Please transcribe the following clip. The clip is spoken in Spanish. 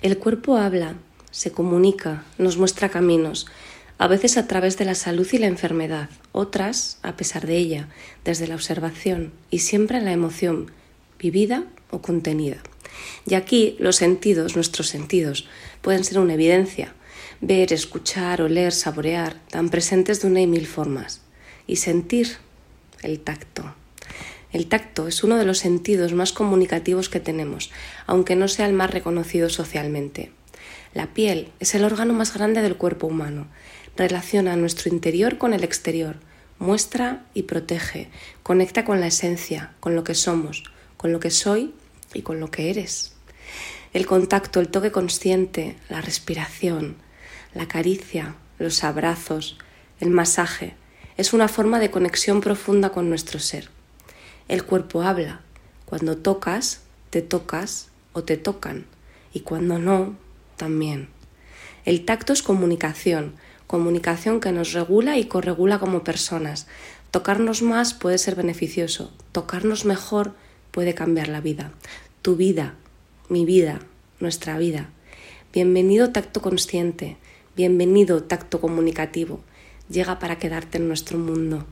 El cuerpo habla, se comunica, nos muestra caminos, a veces a través de la salud y la enfermedad, otras, a pesar de ella, desde la observación y siempre en la emoción, vivida o contenida. Y aquí los sentidos, nuestros sentidos, pueden ser una evidencia, ver, escuchar, oler, saborear, tan presentes de una y mil formas. Y sentir el tacto. El tacto es uno de los sentidos más comunicativos que tenemos, aunque no sea el más reconocido socialmente. La piel es el órgano más grande del cuerpo humano. Relaciona nuestro interior con el exterior, muestra y protege, conecta con la esencia, con lo que somos, con lo que soy y con lo que eres. El contacto, el toque consciente, la respiración, la caricia, los abrazos, el masaje, es una forma de conexión profunda con nuestro ser. El cuerpo habla. Cuando tocas, te tocas o te tocan. Y cuando no, también. El tacto es comunicación, comunicación que nos regula y corregula como personas. Tocarnos más puede ser beneficioso, tocarnos mejor puede cambiar la vida. Tu vida, mi vida, nuestra vida. Bienvenido tacto consciente, bienvenido tacto comunicativo. Llega para quedarte en nuestro mundo.